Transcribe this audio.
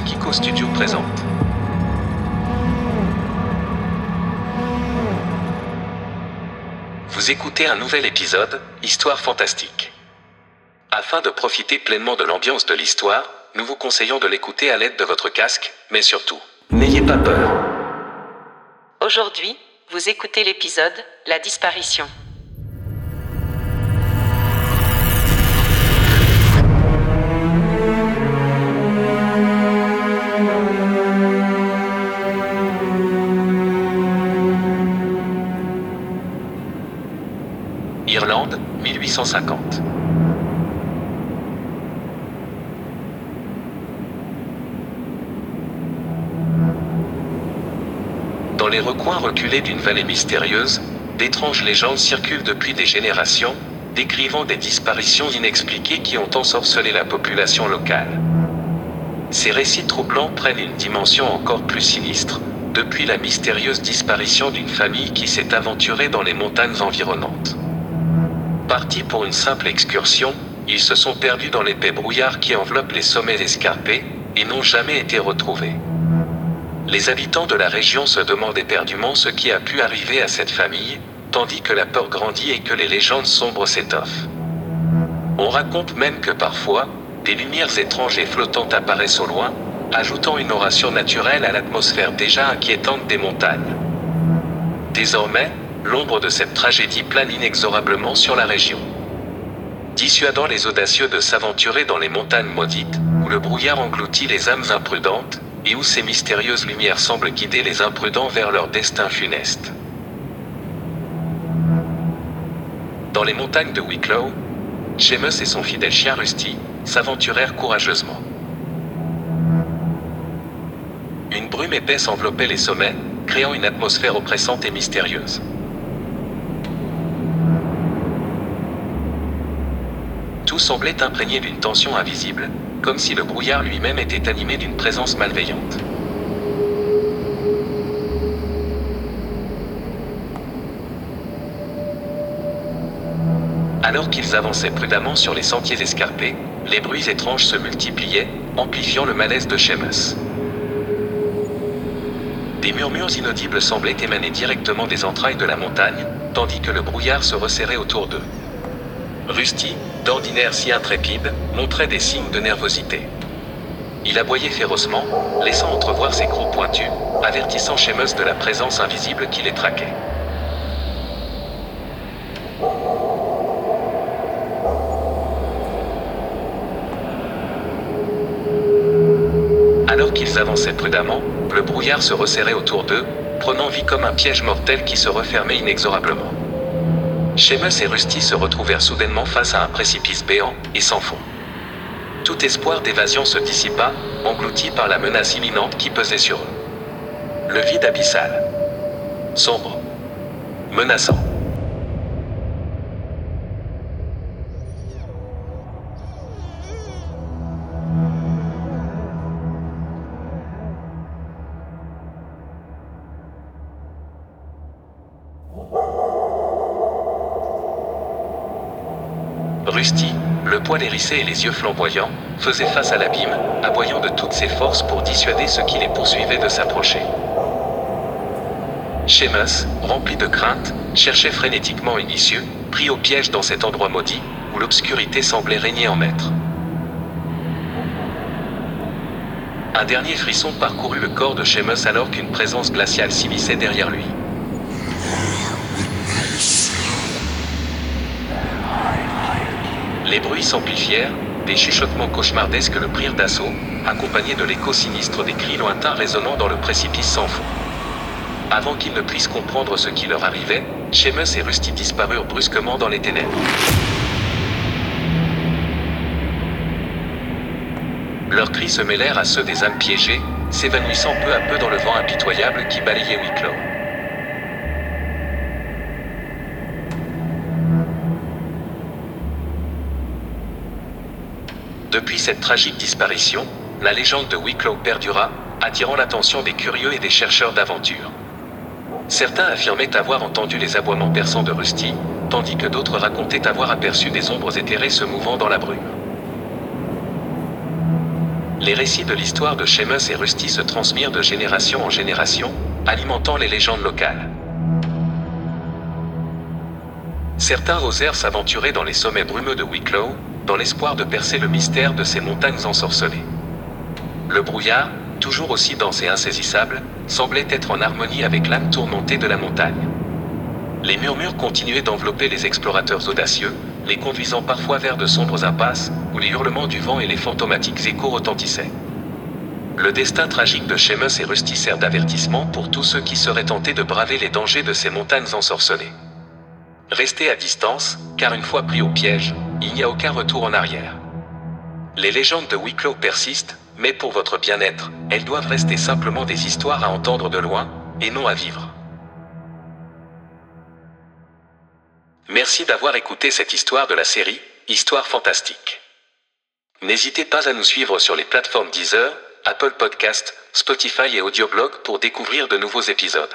Kiko Studio présente. Vous écoutez un nouvel épisode, Histoire fantastique. Afin de profiter pleinement de l'ambiance de l'histoire, nous vous conseillons de l'écouter à l'aide de votre casque, mais surtout, n'ayez pas peur. Aujourd'hui, vous écoutez l'épisode La disparition. Irlande, 1850. Dans les recoins reculés d'une vallée mystérieuse, d'étranges légendes circulent depuis des générations, décrivant des disparitions inexpliquées qui ont ensorcelé la population locale. Ces récits troublants prennent une dimension encore plus sinistre, depuis la mystérieuse disparition d'une famille qui s'est aventurée dans les montagnes environnantes. Partis pour une simple excursion, ils se sont perdus dans l'épais brouillard qui enveloppe les sommets escarpés, et n'ont jamais été retrouvés. Les habitants de la région se demandent éperdument ce qui a pu arriver à cette famille, tandis que la peur grandit et que les légendes sombres s'étoffent. On raconte même que parfois, des lumières étranges et flottantes apparaissent au loin, ajoutant une aura surnaturelle à l'atmosphère déjà inquiétante des montagnes. Désormais, l'ombre de cette tragédie plane inexorablement sur la région. Dissuadant les audacieux de s'aventurer dans les montagnes maudites, où le brouillard engloutit les âmes imprudentes, et où ces mystérieuses lumières semblent guider les imprudents vers leur destin funeste. Dans les montagnes de Wicklow, Seamus et son fidèle chien Rusty s'aventurèrent courageusement. Une brume épaisse enveloppait les sommets, créant une atmosphère oppressante et mystérieuse. Semblait imprégné d'une tension invisible, comme si le brouillard lui-même était animé d'une présence malveillante. Alors qu'ils avançaient prudemment sur les sentiers escarpés, les bruits étranges se multipliaient, amplifiant le malaise de Seamus. Des murmures inaudibles semblaient émaner directement des entrailles de la montagne, tandis que le brouillard se resserrait autour d'eux. Rusty, d'ordinaire si intrépide, montrait des signes de nervosité. Il aboyait férocement, laissant entrevoir ses crocs pointus, avertissant Seamus de la présence invisible qui les traquait. Alors qu'ils avançaient prudemment, le brouillard se resserrait autour d'eux, prenant vie comme un piège mortel qui se refermait inexorablement. Seamus et Rusty se retrouvèrent soudainement face à un précipice béant, et sans fond. Tout espoir d'évasion se dissipa, englouti par la menace imminente qui pesait sur eux. Le vide abyssal. Sombre. Menaçant. Rusty, le poil hérissé et les yeux flamboyants, faisait face à l'abîme, aboyant de toutes ses forces pour dissuader ceux qui les poursuivaient de s'approcher. Seamus, rempli de crainte, cherchait frénétiquement une issue, pris au piège dans cet endroit maudit, où l'obscurité semblait régner en maître. Un dernier frisson parcourut le corps de Seamus alors qu'une présence glaciale s'immisçait derrière lui. S'amplifièrent, des chuchotements cauchemardesques le prirent d'assaut, accompagnés de l'écho sinistre des cris lointains résonnant dans le précipice sans fond. Avant qu'ils ne puissent comprendre ce qui leur arrivait, Seamus et Rusty disparurent brusquement dans les ténèbres. Leurs cris se mêlèrent à ceux des âmes piégées, s'évanouissant peu à peu dans le vent impitoyable qui balayait Wicklow. Depuis cette tragique disparition, la légende de Wicklow perdura, attirant l'attention des curieux et des chercheurs d'aventure. Certains affirmaient avoir entendu les aboiements perçants de Rusty, tandis que d'autres racontaient avoir aperçu des ombres éthérées se mouvant dans la brume. les récits de l'histoire de Seamus et Rusty se transmirent de génération en génération, alimentant les légendes locales. Certains osèrent s'aventurer dans les sommets brumeux de Wicklow, dans l'espoir de percer le mystère de ces montagnes ensorcelées. Le brouillard, toujours aussi dense et insaisissable, semblait être en harmonie avec l'âme tourmentée de la montagne. Les murmures continuaient d'envelopper les explorateurs audacieux, les conduisant parfois vers de sombres impasses, où les hurlements du vent et les fantomatiques échos retentissaient. Le destin tragique de Seamus et Rusty sert d'avertissement pour tous ceux qui seraient tentés de braver les dangers de ces montagnes ensorcelées. Restez à distance, car une fois pris au piège, il n'y a aucun retour en arrière. Les légendes de Wicklow persistent, mais pour votre bien-être, elles doivent rester simplement des histoires à entendre de loin, et non à vivre. Merci d'avoir écouté cette histoire de la série Histoire fantastique. N'hésitez pas à nous suivre sur les plateformes Deezer, Apple Podcast, Spotify et Audioblog pour découvrir de nouveaux épisodes.